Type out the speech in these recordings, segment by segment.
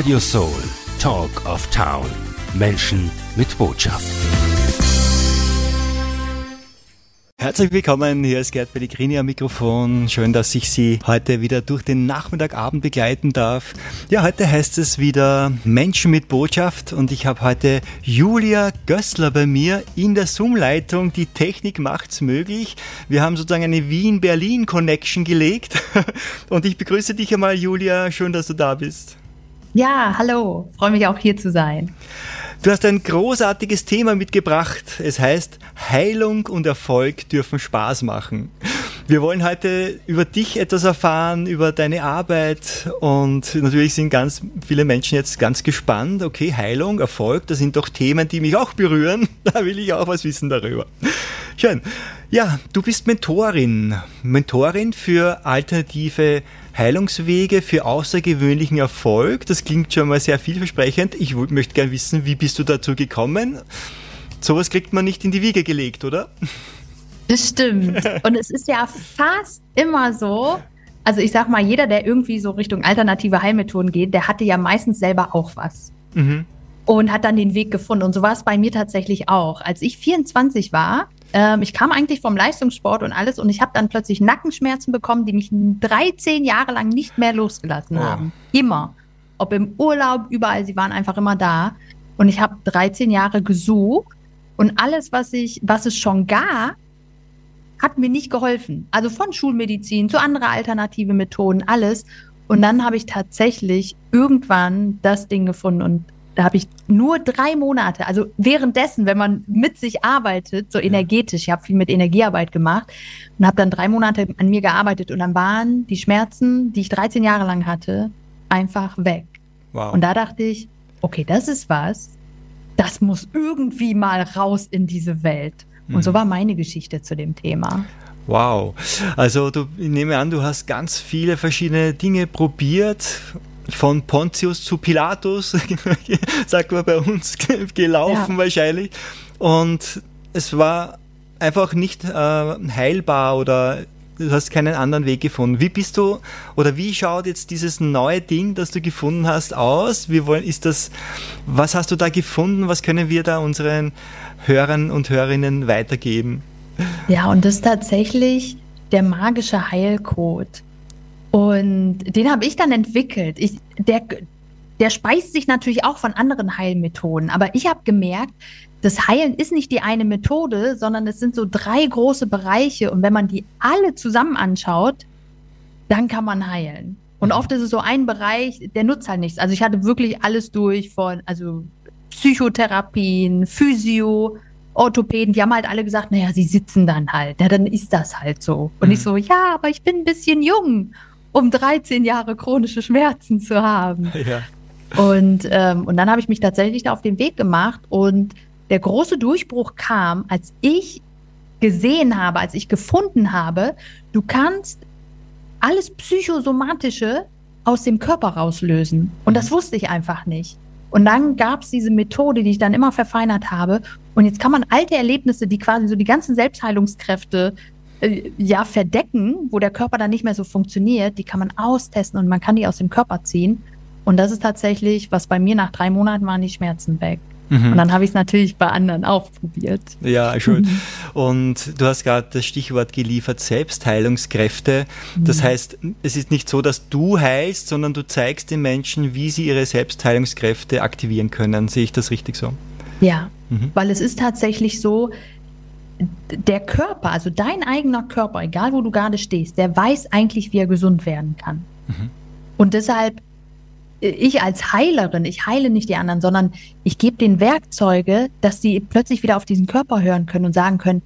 Radio Soul, Talk of Town. Menschen mit Botschaft. Herzlich willkommen, hier ist Gerd Pellegrini am Mikrofon. Schön, dass ich Sie heute wieder durch den Nachmittagabend begleiten darf. Ja, heute heißt es wieder Menschen mit Botschaft und ich habe heute Julia Gössler bei mir in der Zoom-Leitung. Die Technik macht's möglich. Wir haben sozusagen eine Wien-Berlin-Connection gelegt und ich begrüße dich einmal, Julia. Schön, dass du da bist. Ja, hallo. Freue mich auch hier zu sein. Du hast ein großartiges Thema mitgebracht. Es heißt, Heilung und Erfolg dürfen Spaß machen. Wir wollen heute über dich etwas erfahren, über deine Arbeit und natürlich sind ganz viele Menschen jetzt ganz gespannt. Okay, Heilung, Erfolg, das sind doch Themen, die mich auch berühren. Da will ich auch was wissen darüber. Schön. Ja, du bist Mentorin. Mentorin für alternative Heilungswege für außergewöhnlichen Erfolg. Das klingt schon mal sehr vielversprechend. Ich möchte gerne wissen, wie bist du dazu gekommen? Sowas kriegt man nicht in die Wiege gelegt, oder? Das stimmt. Und es ist ja fast immer so, also ich sag mal, jeder, der irgendwie so Richtung alternative Heilmethoden geht, der hatte ja meistens selber auch was. Mhm. Und hat dann den Weg gefunden. Und so war es bei mir tatsächlich auch. Als ich 24 war, ähm, ich kam eigentlich vom Leistungssport und alles und ich habe dann plötzlich Nackenschmerzen bekommen, die mich 13 Jahre lang nicht mehr losgelassen oh. haben. Immer. Ob im Urlaub, überall, sie waren einfach immer da. Und ich habe 13 Jahre gesucht und alles, was ich, was es schon gab, hat mir nicht geholfen. Also von Schulmedizin zu anderen alternative Methoden, alles. Und dann habe ich tatsächlich irgendwann das Ding gefunden und da habe ich nur drei Monate, also währenddessen, wenn man mit sich arbeitet, so energetisch, ich habe viel mit Energiearbeit gemacht und habe dann drei Monate an mir gearbeitet und dann waren die Schmerzen, die ich 13 Jahre lang hatte, einfach weg. Wow. Und da dachte ich, okay, das ist was, das muss irgendwie mal raus in diese Welt. Und mhm. so war meine Geschichte zu dem Thema. Wow. Also du, ich nehme an, du hast ganz viele verschiedene Dinge probiert von Pontius zu Pilatus, sagt man bei uns, gelaufen ja. wahrscheinlich. Und es war einfach nicht äh, heilbar oder du hast keinen anderen Weg gefunden. Wie bist du oder wie schaut jetzt dieses neue Ding, das du gefunden hast, aus? Wie wollen, ist das, was hast du da gefunden? Was können wir da unseren Hörern und Hörerinnen weitergeben? Ja, und das ist tatsächlich der magische Heilcode. Und den habe ich dann entwickelt. Ich, der, der speist sich natürlich auch von anderen Heilmethoden. Aber ich habe gemerkt, das Heilen ist nicht die eine Methode, sondern es sind so drei große Bereiche. Und wenn man die alle zusammen anschaut, dann kann man heilen. Und mhm. oft ist es so ein Bereich, der nutzt halt nichts. Also ich hatte wirklich alles durch von, also Psychotherapien, Physio, Orthopäden, die haben halt alle gesagt, naja, sie sitzen dann halt. Ja, dann ist das halt so. Und mhm. ich so, ja, aber ich bin ein bisschen jung um 13 Jahre chronische Schmerzen zu haben. Ja. Und, ähm, und dann habe ich mich tatsächlich da auf den Weg gemacht und der große Durchbruch kam, als ich gesehen habe, als ich gefunden habe, du kannst alles Psychosomatische aus dem Körper rauslösen. Und das mhm. wusste ich einfach nicht. Und dann gab es diese Methode, die ich dann immer verfeinert habe. Und jetzt kann man alte Erlebnisse, die quasi so die ganzen Selbstheilungskräfte äh, ja verdecken, wo der Körper dann nicht mehr so funktioniert, die kann man austesten und man kann die aus dem Körper ziehen. Und das ist tatsächlich, was bei mir nach drei Monaten waren die Schmerzen weg. Mhm. Und dann habe ich es natürlich bei anderen auch probiert. Ja, schön. Und du hast gerade das Stichwort geliefert, Selbstheilungskräfte. Das mhm. heißt, es ist nicht so, dass du heilst, sondern du zeigst den Menschen, wie sie ihre Selbstheilungskräfte aktivieren können. Sehe ich das richtig so? Ja, mhm. weil es ist tatsächlich so, der Körper, also dein eigener Körper, egal wo du gerade stehst, der weiß eigentlich, wie er gesund werden kann. Mhm. Und deshalb, ich als Heilerin, ich heile nicht die anderen, sondern ich gebe den Werkzeuge, dass sie plötzlich wieder auf diesen Körper hören können und sagen können,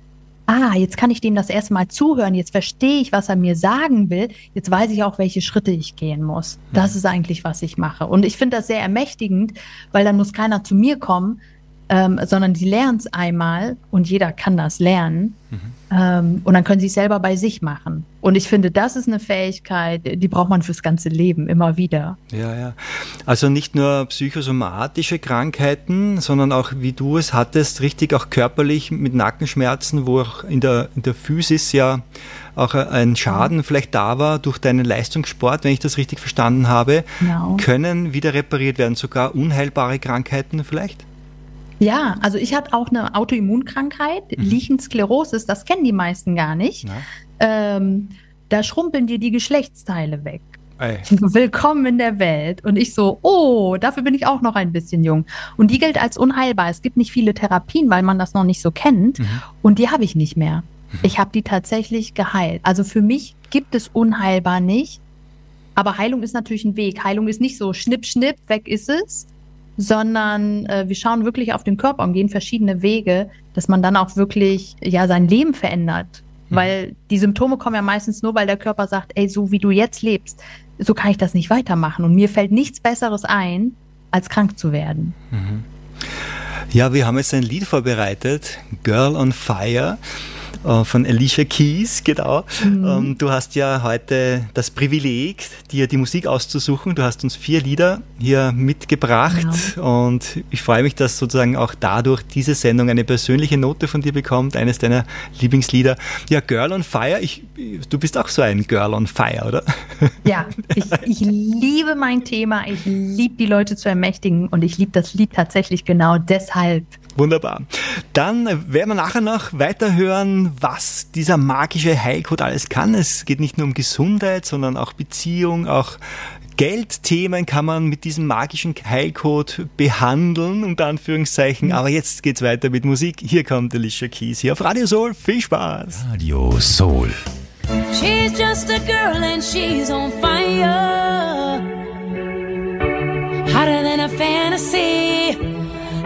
ah, jetzt kann ich dem das erste Mal zuhören, jetzt verstehe ich, was er mir sagen will, jetzt weiß ich auch, welche Schritte ich gehen muss. Das mhm. ist eigentlich, was ich mache. Und ich finde das sehr ermächtigend, weil dann muss keiner zu mir kommen, ähm, sondern die lernen es einmal und jeder kann das lernen. Mhm. Ähm, und dann können sie es selber bei sich machen. Und ich finde, das ist eine Fähigkeit, die braucht man fürs ganze Leben immer wieder. Ja, ja. Also nicht nur psychosomatische Krankheiten, sondern auch, wie du es hattest, richtig auch körperlich mit Nackenschmerzen, wo auch in der, in der Physis ja auch ein Schaden vielleicht da war durch deinen Leistungssport, wenn ich das richtig verstanden habe, genau. können wieder repariert werden, sogar unheilbare Krankheiten vielleicht? Ja, also ich hatte auch eine Autoimmunkrankheit, mhm. Lichensklerosis, das kennen die meisten gar nicht. Ähm, da schrumpeln dir die Geschlechtsteile weg. Ey. Willkommen in der Welt. Und ich so, oh, dafür bin ich auch noch ein bisschen jung. Und die gilt als unheilbar. Es gibt nicht viele Therapien, weil man das noch nicht so kennt. Mhm. Und die habe ich nicht mehr. Mhm. Ich habe die tatsächlich geheilt. Also für mich gibt es unheilbar nicht. Aber Heilung ist natürlich ein Weg. Heilung ist nicht so schnipp, schnipp, weg ist es, sondern äh, wir schauen wirklich auf den Körper und gehen verschiedene Wege, dass man dann auch wirklich ja sein Leben verändert. Mhm. Weil die Symptome kommen ja meistens nur, weil der Körper sagt, ey, so wie du jetzt lebst, so kann ich das nicht weitermachen. Und mir fällt nichts Besseres ein, als krank zu werden. Mhm. Ja, wir haben jetzt ein Lied vorbereitet, Girl on Fire. Äh, von Alicia Keys, genau. Mhm. Ähm, du hast ja heute das Privileg, dir die Musik auszusuchen. Du hast uns vier Lieder hier mitgebracht genau. und ich freue mich, dass sozusagen auch dadurch diese Sendung eine persönliche Note von dir bekommt, eines deiner Lieblingslieder. Ja, Girl on Fire, ich, du bist auch so ein Girl on Fire, oder? Ja, ich, ich liebe mein Thema, ich liebe die Leute zu ermächtigen und ich liebe das Lied tatsächlich genau deshalb. Wunderbar. Dann werden wir nachher noch weiterhören, was dieser magische Heilcode alles kann. Es geht nicht nur um Gesundheit, sondern auch Beziehung, auch Geldthemen kann man mit diesem magischen Heilcode behandeln, unter Anführungszeichen. Aber jetzt geht's weiter mit Musik. Hier kommt Alicia Keys hier auf Radio Soul. Viel Spaß. Radio Soul. She's just a girl and she's on fire. Hotter than a fantasy.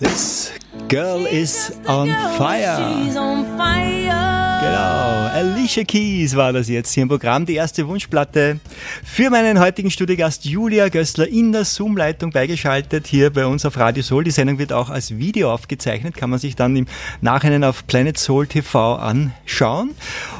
This girl is on Girl, fire. She's on fire. Genau, Alicia Keys war das jetzt hier im Programm, die erste Wunschplatte. Für meinen heutigen Studiogast Julia Gößler in der Zoom-Leitung beigeschaltet, hier bei uns auf Radio Soul. Die Sendung wird auch als Video aufgezeichnet, kann man sich dann im Nachhinein auf Planet Soul TV anschauen.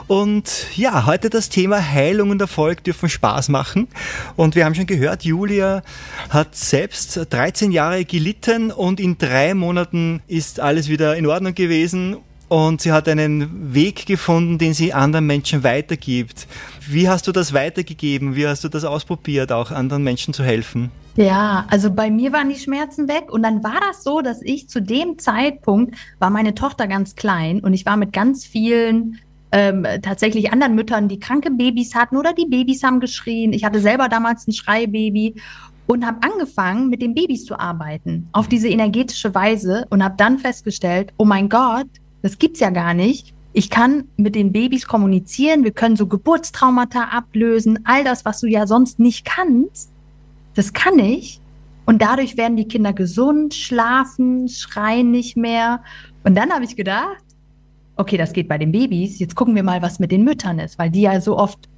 Und ja, heute das Thema Heilung und Erfolg dürfen Spaß machen. Und wir haben schon gehört, Julia hat selbst 13 Jahre gelitten und in drei Monaten ist alles wieder in Ordnung gewesen und sie hat einen Weg gefunden, den sie anderen Menschen weitergibt. Wie hast du das weitergegeben? Wie hast du das ausprobiert, auch anderen Menschen zu helfen? Ja, also bei mir waren die Schmerzen weg und dann war das so, dass ich zu dem Zeitpunkt war meine Tochter ganz klein und ich war mit ganz vielen ähm, tatsächlich anderen Müttern, die kranke Babys hatten oder die Babys haben geschrien. Ich hatte selber damals ein Schreibaby und habe angefangen, mit den Babys zu arbeiten auf diese energetische Weise und habe dann festgestellt, oh mein Gott, das gibt's ja gar nicht. Ich kann mit den Babys kommunizieren, wir können so Geburtstraumata ablösen, all das, was du ja sonst nicht kannst, das kann ich. Und dadurch werden die Kinder gesund, schlafen, schreien nicht mehr. Und dann habe ich gedacht, okay, das geht bei den Babys. Jetzt gucken wir mal, was mit den Müttern ist, weil die ja so oft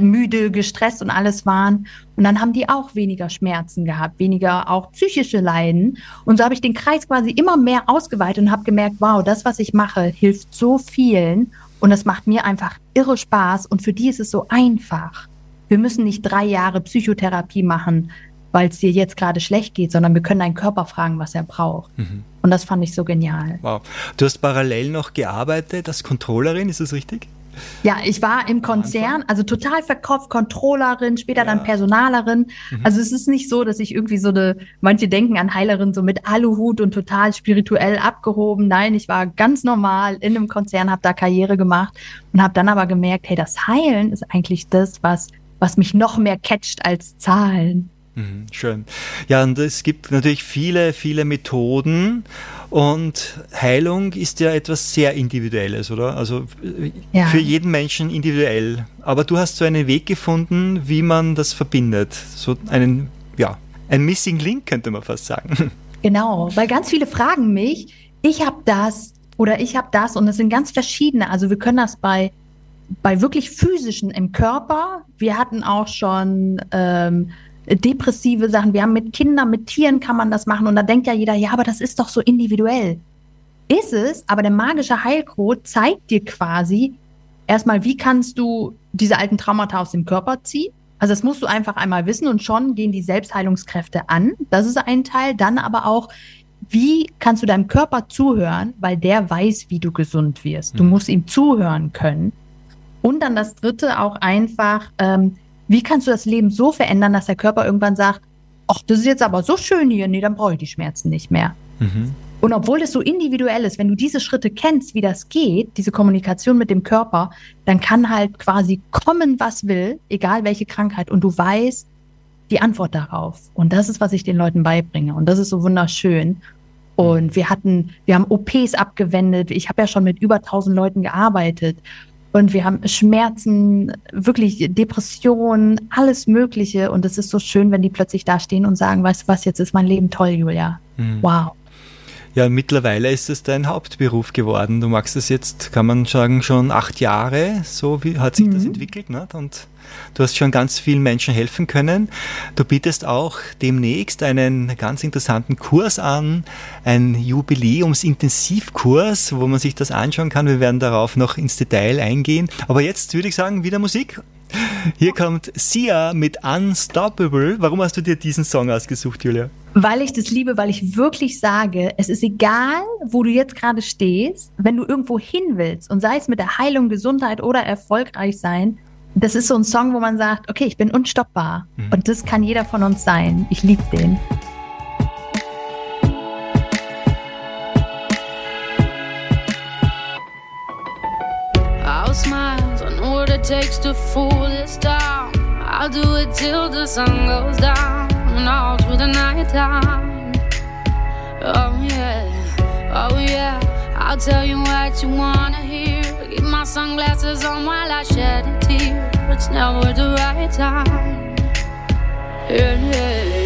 müde, gestresst und alles waren. Und dann haben die auch weniger Schmerzen gehabt, weniger auch psychische Leiden. Und so habe ich den Kreis quasi immer mehr ausgeweitet und habe gemerkt, wow, das, was ich mache, hilft so vielen. Und es macht mir einfach irre Spaß. Und für die ist es so einfach. Wir müssen nicht drei Jahre Psychotherapie machen, weil es dir jetzt gerade schlecht geht, sondern wir können deinen Körper fragen, was er braucht. Und das fand ich so genial. Wow. Du hast parallel noch gearbeitet als Controllerin, ist das richtig? Ja, ich war im Konzern, also total verkauft, Controllerin, später Ja. dann Personalerin. Also es ist nicht so, dass ich irgendwie so eine, manche denken an Heilerin so mit Aluhut und total spirituell abgehoben. Nein, ich war ganz normal in einem Konzern, habe da Karriere gemacht und habe dann aber gemerkt, hey, das Heilen ist eigentlich das, was, was mich noch mehr catcht als Zahlen. Mhm, Schön. Ja, und es gibt natürlich viele, viele Methoden und Heilung ist ja etwas sehr Individuelles, oder? Also Ja. für jeden Menschen individuell. Aber du hast so einen Weg gefunden, wie man das verbindet. So einen, ja, ein Missing Link könnte man fast sagen. Genau, weil ganz viele fragen mich, ich habe das oder ich habe das und es sind ganz verschiedene. Also wir können das bei bei wirklich physischen im Körper. Wir hatten auch schon ähm, depressive Sachen. Wir haben mit Kindern, mit Tieren kann man das machen und da denkt ja jeder, ja, aber das ist doch so individuell. Ist es, aber der magische Heilcode zeigt dir quasi erstmal, wie kannst du diese alten Traumata aus dem Körper ziehen. Also das musst du einfach einmal wissen und schon gehen die Selbstheilungskräfte an. Das ist ein Teil. Dann aber auch, wie kannst du deinem Körper zuhören, weil der weiß, wie du gesund wirst. Du Mhm. musst ihm zuhören können. Und dann das Dritte auch einfach, ähm, wie kannst du das Leben so verändern, dass der Körper irgendwann sagt, ach, das ist jetzt aber so schön hier, nee, dann brauche ich die Schmerzen nicht mehr. Mhm. Und obwohl das so individuell ist, wenn du diese Schritte kennst, wie das geht, diese Kommunikation mit dem Körper, dann kann halt quasi kommen, was will, egal welche Krankheit, und du weißt die Antwort darauf. Und das ist, was ich den Leuten beibringe. Und das ist so wunderschön. Und wir hatten, wir haben OPs abgewendet. Ich habe ja schon mit über 1000 Leuten gearbeitet. Und wir haben Schmerzen, wirklich Depressionen, alles Mögliche. Und es ist so schön, wenn die plötzlich da stehen und sagen, weißt du was, jetzt ist mein Leben toll, Julia. Mhm. Wow. Ja, mittlerweile ist es dein Hauptberuf geworden. Du machst es jetzt, kann man sagen, schon acht Jahre. So wie hat sich das Mhm. entwickelt. Ne? Und du hast schon ganz vielen Menschen helfen können. Du bietest auch demnächst einen ganz interessanten Kurs an, ein Jubiläums-Intensivkurs, wo man sich das anschauen kann. Wir werden darauf noch ins Detail eingehen. Aber jetzt würde ich sagen, wieder Musik. Hier kommt Sia mit Unstoppable. Warum hast du dir diesen Song ausgesucht, Julia? Weil ich das liebe, weil ich wirklich sage, es ist egal, wo du jetzt gerade stehst, wenn du irgendwo hin willst und sei es mit der Heilung, Gesundheit oder erfolgreich sein, das ist so ein Song, wo man sagt, okay, ich bin unstoppbar. Mhm. Und das kann jeder von uns sein. Ich liebe den. I'll smile, I know what it takes to fool this town. I'll do it till the sun goes down and all through the night time. Oh yeah, oh yeah. I'll tell you what you wanna hear. Sunglasses on while I shed a tear. It's never the right time. Yeah, yeah,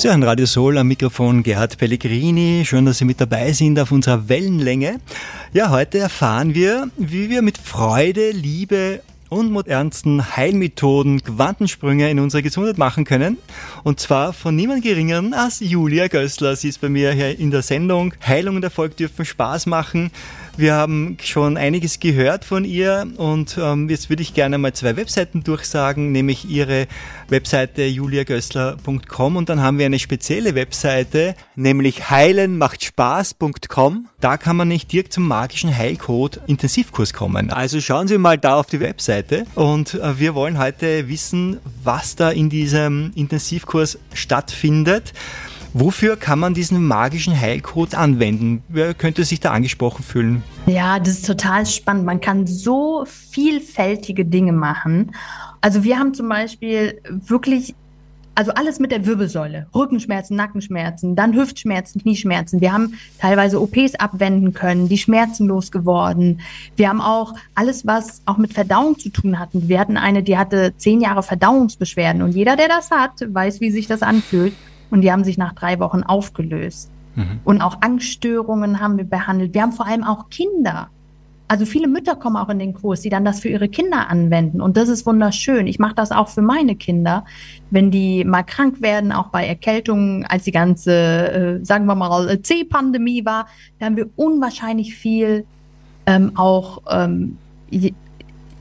Sie hören Radio Soul am Mikrofon Gerhard Pellegrini. Schön, dass Sie mit dabei sind auf unserer Wellenlänge. Ja, heute erfahren wir, wie wir mit Freude, Liebe und modernsten Heilmethoden Quantensprünge in unsere Gesundheit machen können. Und zwar von niemand geringeren als Julia Gößler. Sie ist bei mir hier in der Sendung. Heilung und Erfolg dürfen Spaß machen. Wir haben schon einiges gehört von ihr und ähm, jetzt würde ich gerne mal zwei Webseiten durchsagen, nämlich ihre Webseite juliagössler.com und dann haben wir eine spezielle Webseite, nämlich heilenmachtspaß.com. Da kann man nicht direkt zum magischen Heilcode Intensivkurs kommen. Also schauen Sie mal da auf die Webseite und äh, wir wollen heute wissen, was da in diesem Intensivkurs stattfindet. Wofür kann man diesen magischen Heilcode anwenden? Wer könnte sich da angesprochen fühlen? Ja, das ist total spannend. Man kann so vielfältige Dinge machen. Also wir haben zum Beispiel wirklich, also alles mit der Wirbelsäule. Rückenschmerzen, Nackenschmerzen, dann Hüftschmerzen, Knieschmerzen. Wir haben teilweise OPs abwenden können, die Schmerzen losgeworden. Wir haben auch alles, was auch mit Verdauung zu tun hatten. Wir hatten eine, die hatte zehn Jahre Verdauungsbeschwerden und jeder, der das hat, weiß, wie sich das anfühlt. Und die haben sich nach drei Wochen aufgelöst. Und auch Angststörungen haben wir behandelt. Wir haben vor allem auch Kinder. Also viele Mütter kommen auch in den Kurs, die dann das für ihre Kinder anwenden. Und das ist wunderschön. Ich mache das auch für meine Kinder, wenn die mal krank werden, auch bei Erkältungen, als die ganze, äh, sagen wir mal, C-Pandemie war, da haben wir unwahrscheinlich viel ähm, auch ähm,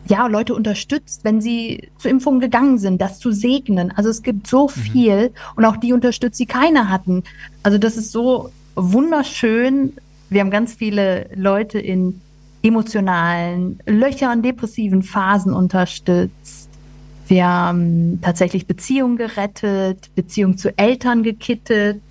ja, Leute unterstützt, wenn sie zur Impfung gegangen sind, das zu segnen. Also es gibt so viel und auch die unterstützt, die keine hatten. Also das ist so wunderschön. Wir haben ganz viele Leute in emotionalen Löchern, depressiven Phasen unterstützt. Wir haben tatsächlich Beziehungen gerettet, Beziehungen zu Eltern gekittet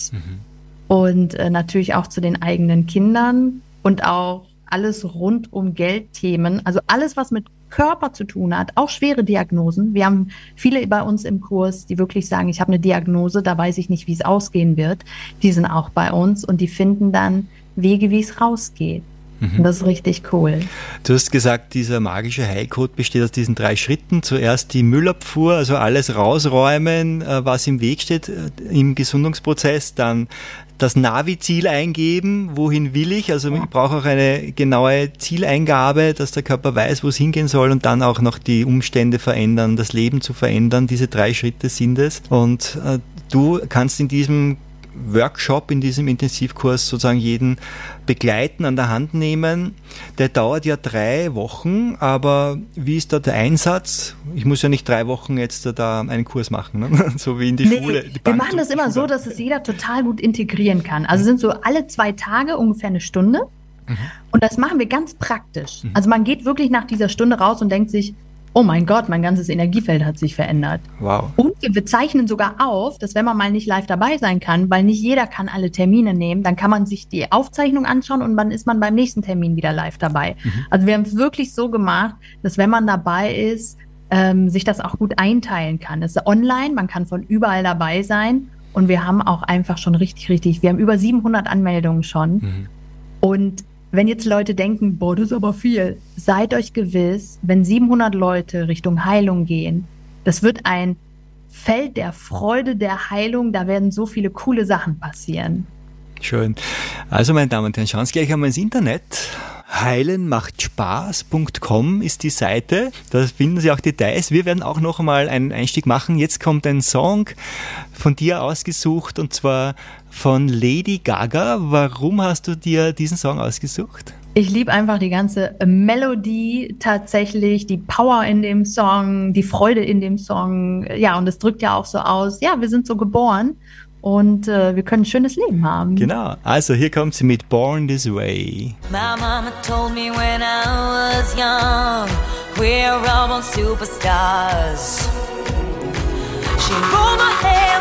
und äh, natürlich auch zu den eigenen Kindern und auch alles rund um Geldthemen. Also alles, was mit Körper zu tun hat, auch schwere Diagnosen. Wir haben viele bei uns im Kurs, die wirklich sagen, ich habe eine Diagnose, da weiß ich nicht, wie es ausgehen wird. Die sind auch bei uns und die finden dann Wege, wie es rausgeht. Und das ist richtig cool. Du hast gesagt, dieser magische Heilcode besteht aus diesen drei Schritten. Zuerst die Müllabfuhr, also alles rausräumen, äh, was im Weg steht äh, im Gesundungsprozess. Dann das Navi-Ziel eingeben, wohin will ich. Also ich brauche auch eine genaue Zieleingabe, dass der Körper weiß, wo es hingehen soll und dann auch noch die Umstände verändern, das Leben zu verändern. Diese drei Schritte sind es. Und äh, du kannst in diesem Workshop, in diesem Intensivkurs sozusagen jeden begleiten, an der Hand nehmen. Der dauert ja drei Wochen, aber wie ist da der Einsatz? Ich muss ja nicht drei Wochen jetzt da einen Kurs machen, ne? so wie in die Nee, Schule. die wir machen das immer so, dass es jeder total gut integrieren kann. Also sind so alle zwei Tage ungefähr eine Stunde. Und das machen wir ganz praktisch. Also man geht wirklich nach dieser Stunde raus und denkt sich, oh mein Gott, mein ganzes Energiefeld hat sich verändert. Wow. Und wir zeichnen sogar auf, dass wenn man mal nicht live dabei sein kann, weil nicht jeder kann alle Termine nehmen, dann kann man sich die Aufzeichnung anschauen und dann ist man beim nächsten Termin wieder live dabei. Also wir haben es wirklich so gemacht, dass wenn man dabei ist, ähm, sich das auch gut einteilen kann. Es ist online, man kann von überall dabei sein und wir haben auch einfach schon richtig, richtig, wir haben über 700 Anmeldungen schon. Und wenn jetzt Leute denken, boah, das ist aber viel, seid euch gewiss, wenn 700 Leute Richtung Heilung gehen, das wird ein Feld der Freude, der Heilung, da werden so viele coole Sachen passieren. Schön. Also, meine Damen und Herren, schauen Sie gleich einmal ins Internet. Heilenmachtspaß.com ist die Seite. Da finden Sie auch Details. Wir werden auch noch einmal einen Einstieg machen. Jetzt kommt ein Song von dir ausgesucht und zwar von Lady Gaga. Warum hast du dir diesen Song ausgesucht? Ich liebe einfach die ganze Melodie tatsächlich, die Power in dem Song, die Freude in dem Song. Ja, und es drückt ja auch so aus, ja, wir sind so geboren und äh, wir können ein schönes Leben haben. Genau. Also, hier kommt sie mit Born This Way. My mama told me when I was young, we're all superstars. She rolled my hair,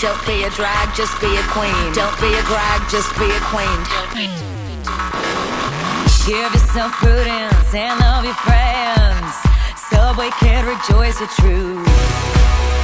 Don't be a drag, just be a queen. Don't be a drag, just be a queen. Give yourself prudence and love your friends. Subway kid, rejoice the truth.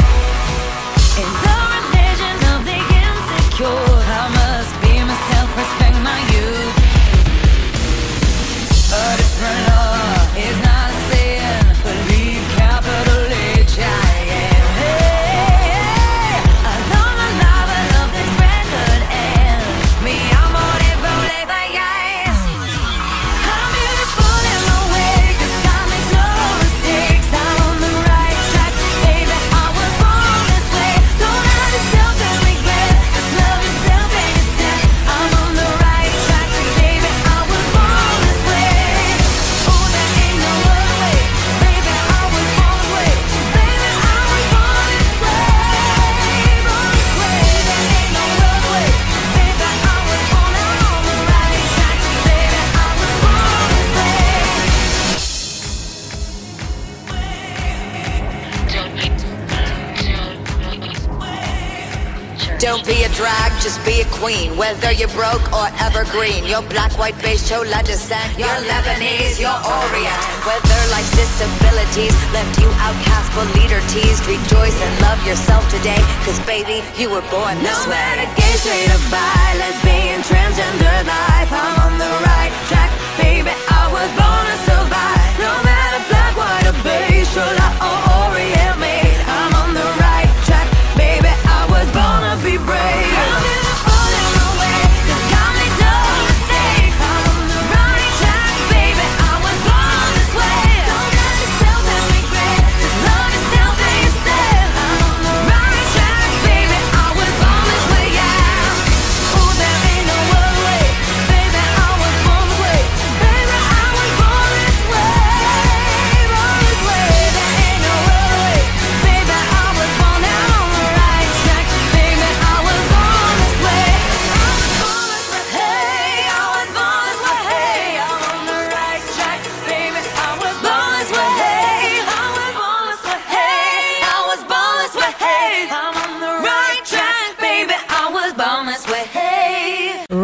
Whether you're broke or evergreen, you're black, white, beige, chola descent. You're Lebanese, you're Orient. Whether life's disabilities left you outcast but leader teased, rejoice and love yourself today. Cause baby, you were born this No way. matter gay, straight or bi, lesbian, transgender life, I'm on the right track, baby. I was born to survive. No matter black, white, or beige, chola or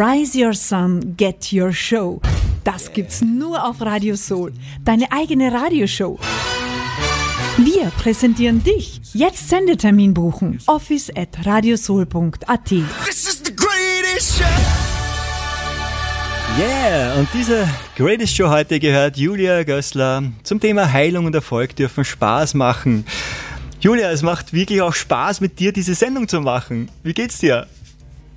Rise Your Sun, Get Your Show. Das gibt's nur auf Radio Soul. Deine eigene Radioshow. Wir präsentieren dich. Jetzt Sendetermin buchen. Office at radiosoul.at. Yeah, und diese Greatest Show heute gehört Julia Gößler zum Thema Heilung und Erfolg dürfen Spaß machen. Julia, es macht wirklich auch Spaß, mit dir diese Sendung zu machen. Wie geht's dir?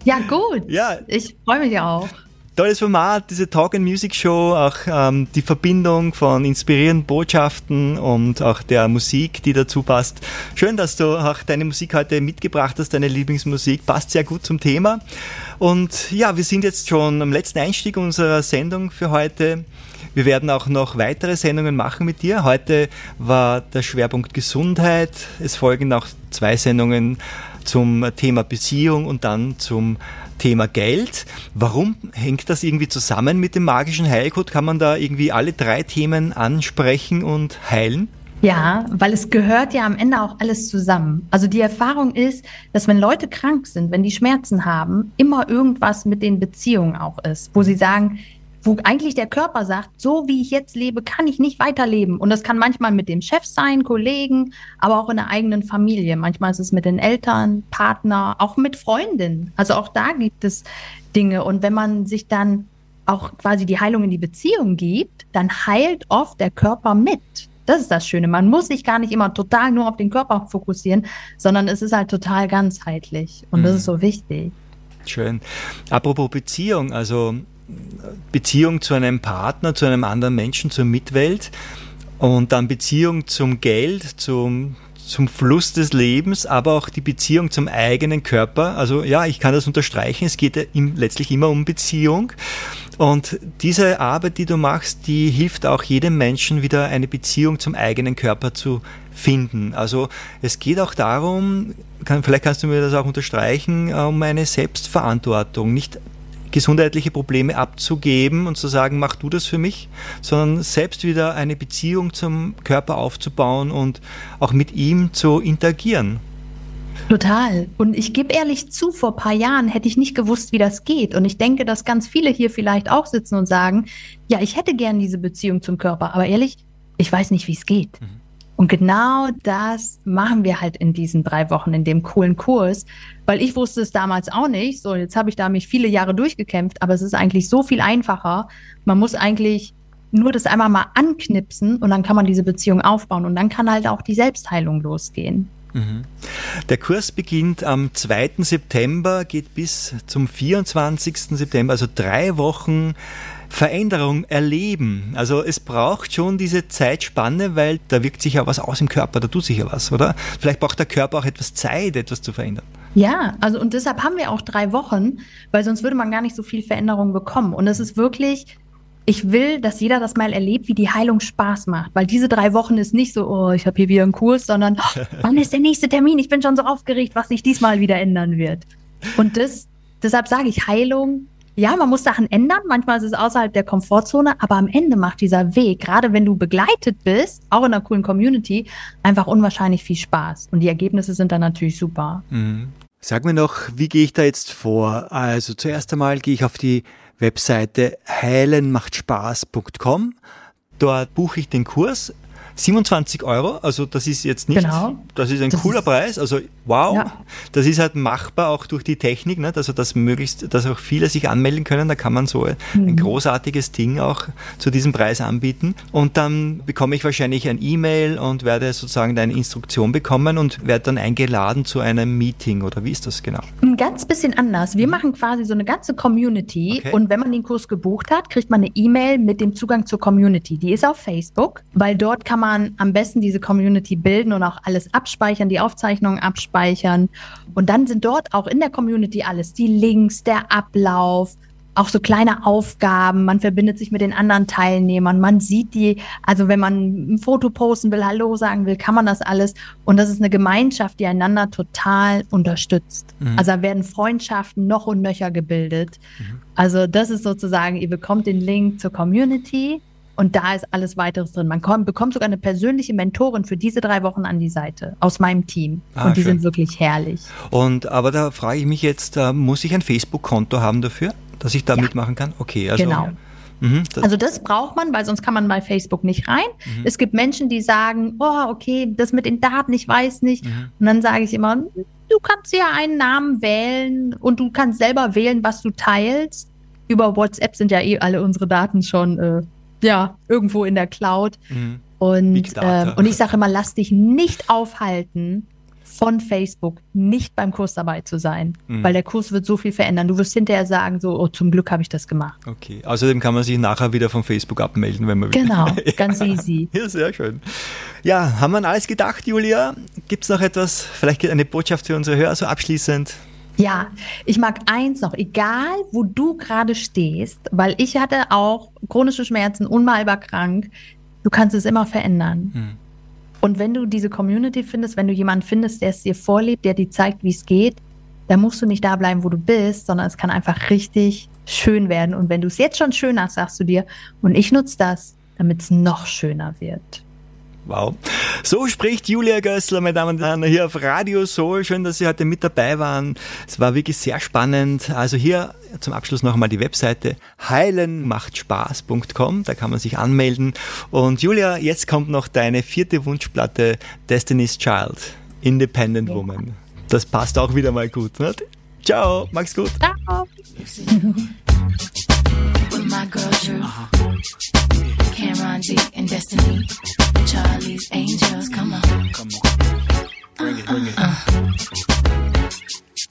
Ja, gut. Ja. Ich freue mich auch. Tolles Format, diese Talk and Music Show, auch ähm, die Verbindung von inspirierenden Botschaften und auch der Musik, die dazu passt. Schön, dass du auch deine Musik heute mitgebracht hast, deine Lieblingsmusik, passt sehr gut zum Thema. Und ja, wir sind jetzt schon am letzten Einstieg unserer Sendung für heute. Wir werden auch noch weitere Sendungen machen mit dir. Heute war der Schwerpunkt Gesundheit. Es folgen auch zwei Sendungen zum Thema Beziehung und dann zum Thema Geld. Warum hängt das irgendwie zusammen mit dem magischen Heilcode? Kann man da irgendwie alle drei Themen ansprechen und heilen? Ja, weil es gehört ja am Ende auch alles zusammen. Also die Erfahrung ist, dass wenn Leute krank sind, wenn die Schmerzen haben, immer irgendwas mit den Beziehungen auch ist, wo sie sagen, wo eigentlich der Körper sagt, so wie ich jetzt lebe, kann ich nicht weiterleben. Und das kann manchmal mit dem Chef sein, Kollegen, aber auch in der eigenen Familie. Manchmal ist es mit den Eltern, Partner, auch mit Freundinnen. Also auch da gibt es Dinge. Und wenn man sich dann auch quasi die Heilung in die Beziehung gibt, dann heilt oft der Körper mit. Das ist das Schöne. Man muss sich gar nicht immer total nur auf den Körper fokussieren, sondern es ist halt total ganzheitlich. Und das Mhm. ist so wichtig. Schön. Apropos Beziehung, also Beziehung zu einem Partner, zu einem anderen Menschen, zur Mitwelt und dann Beziehung zum Geld, zum, zum Fluss des Lebens, aber auch die Beziehung zum eigenen Körper. Also ja, ich kann das unterstreichen, es geht letztlich immer um Beziehung. Und diese Arbeit, die du machst, die hilft auch jedem Menschen wieder eine Beziehung zum eigenen Körper zu finden. Also es geht auch darum, kann, vielleicht kannst du mir das auch unterstreichen, äh, um eine Selbstverantwortung, nicht gesundheitliche Probleme abzugeben und zu sagen, mach du das für mich, sondern selbst wieder eine Beziehung zum Körper aufzubauen und auch mit ihm zu interagieren. Total. Und ich gebe ehrlich zu, vor ein paar Jahren hätte ich nicht gewusst, wie das geht. Und ich denke, dass ganz viele hier vielleicht auch sitzen und sagen, ja, ich hätte gern diese Beziehung zum Körper, aber ehrlich, ich weiß nicht, wie es geht. Und genau das machen wir halt in diesen drei Wochen in dem coolen Kurs, weil ich wusste es damals auch nicht. So, jetzt habe ich da mich viele Jahre durchgekämpft, aber es ist eigentlich so viel einfacher. Man muss eigentlich nur das einmal mal anknipsen und dann kann man diese Beziehung aufbauen und dann kann halt auch die Selbstheilung losgehen. Der Kurs beginnt am 2. September, geht bis zum 24. September, also drei Wochen Veränderung erleben. Also es braucht schon diese Zeitspanne, weil da wirkt sich ja was aus im Körper, da tut sich ja was, oder? Vielleicht braucht der Körper auch etwas Zeit, etwas zu verändern. Ja, also und deshalb haben wir auch drei Wochen, weil sonst würde man gar nicht so viel Veränderung bekommen. Und es ist wirklich, ich will, dass jeder das mal erlebt, wie die Heilung Spaß macht. Weil diese drei Wochen ist nicht so, oh, ich habe hier wieder einen Kurs, sondern oh, wann ist der nächste Termin? Ich bin schon so aufgeregt, was sich diesmal wieder ändern wird. Und das, deshalb sage ich Heilung. Ja, man muss Sachen ändern. Manchmal ist es außerhalb der Komfortzone, aber am Ende macht dieser Weg, gerade wenn du begleitet bist, auch in einer coolen Community, einfach unwahrscheinlich viel Spaß. Und die Ergebnisse sind dann natürlich super. Sag mir noch, wie gehe ich da jetzt vor? Also zuerst einmal gehe ich auf die Webseite heilenmachtspaß.com. Dort buche ich den Kurs. 27 Euro, also das ist jetzt nicht, Genau. das ist ein Das cooler ist- Preis, also wow, Ja. das ist halt machbar auch durch die Technik, ne? also dass möglichst, dass auch viele sich anmelden können, da kann man so ein Mhm. großartiges Ding auch zu diesem Preis anbieten und dann bekomme ich wahrscheinlich ein E-Mail und werde sozusagen eine Instruktion bekommen und werde dann eingeladen zu einem Meeting oder wie ist das genau? Ein ganz bisschen anders. Wir machen quasi so eine ganze Community Okay. und wenn man den Kurs gebucht hat, kriegt man eine E-Mail mit dem Zugang zur Community. Die ist auf Facebook, weil dort kann man am besten diese Community bilden und auch alles abspeichern, die Aufzeichnungen abspeichern. Und dann sind dort auch in der Community alles, die Links, der Ablauf, auch so kleine Aufgaben, man verbindet sich mit den anderen Teilnehmern, man sieht die, also wenn man ein Foto posten will, Hallo sagen will, kann man das alles. Und das ist eine Gemeinschaft, die einander total unterstützt. Also da werden Freundschaften noch und nöcher gebildet. Also das ist sozusagen, ihr bekommt den Link zur Community und da ist alles weiteres drin. Man kommt, bekommt sogar eine persönliche Mentorin für diese drei Wochen an die Seite aus meinem Team. Ah, und die schön. sind wirklich herrlich. Und aber da frage ich mich jetzt, äh, muss ich ein Facebook-Konto haben dafür? dass ich da Ja. mitmachen kann? Okay, also. genau. Mhm, das, Also das braucht man, weil sonst kann man bei Facebook nicht rein. Es gibt Menschen, die sagen, oh, okay, das mit den Daten, ich weiß nicht. Und dann sage ich immer, du kannst ja einen Namen wählen und du kannst selber wählen, was du teilst. Über WhatsApp sind ja eh alle unsere Daten schon äh, ja irgendwo in der Cloud. mhm. Und, ähm, und ich sage immer, lass dich nicht aufhalten, von Facebook nicht beim Kurs dabei zu sein, Mhm. weil der Kurs wird so viel verändern. Du wirst hinterher sagen, so, oh, zum Glück habe ich das gemacht. Okay. Außerdem kann man sich nachher wieder von Facebook abmelden, wenn man will. Genau, ganz easy. Ja, sehr schön. Ja, haben wir an alles gedacht, Julia? Gibt es noch etwas, vielleicht eine Botschaft für unsere Hörer, so abschließend? Ja, ich mag eins noch, egal wo du gerade stehst, weil ich hatte auch chronische Schmerzen, unmalbar krank, du kannst es immer verändern. Hm. Und wenn du diese Community findest, wenn du jemanden findest, der es dir vorlebt, der dir zeigt, wie es geht, dann musst du nicht da bleiben, wo du bist, sondern es kann einfach richtig schön werden. Und wenn du es jetzt schon schön hast, sagst du dir, und ich nutze das, damit es noch schöner wird. Wow. So spricht Julia Gößler, meine Damen und Herren, hier auf Radio Soul. Schön, dass Sie heute mit dabei waren. Es war wirklich sehr spannend. Also hier zum Abschluss noch einmal die Webseite heilenmachtspaß.com. Da kann man sich anmelden. Und Julia, jetzt kommt noch deine vierte Wunschplatte Destiny's Child, Independent Ja. Woman. Das passt auch wieder mal gut. Ne? Ciao, mach's gut. Ciao. with my girl Drew. Cameron D and Destiny. Charlie's Angels, come on. Uh,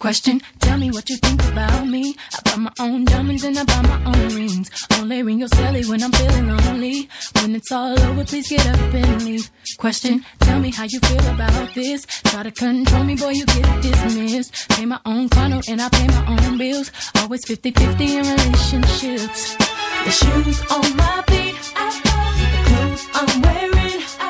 Question, tell me what you think about me. I buy my own diamonds and I buy my own rings. Only ring your celly when I'm feeling lonely. When it's all over, please get up and leave. Question, tell me how you feel about this. Try to control me, boy, you get dismissed. Pay my own condo and I pay my own bills. Always 50-50 in relationships. The shoes on my feet, the clothes I'm wearing, the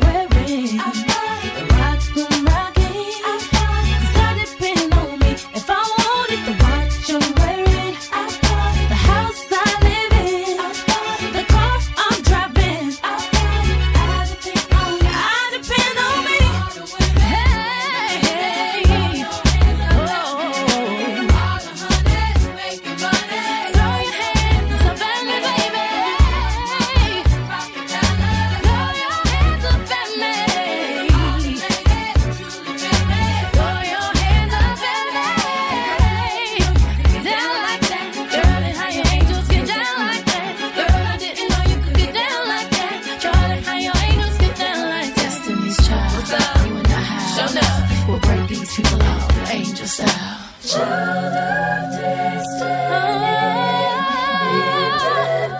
these people angel style.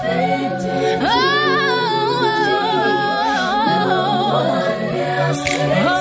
Independent. Oh, oh,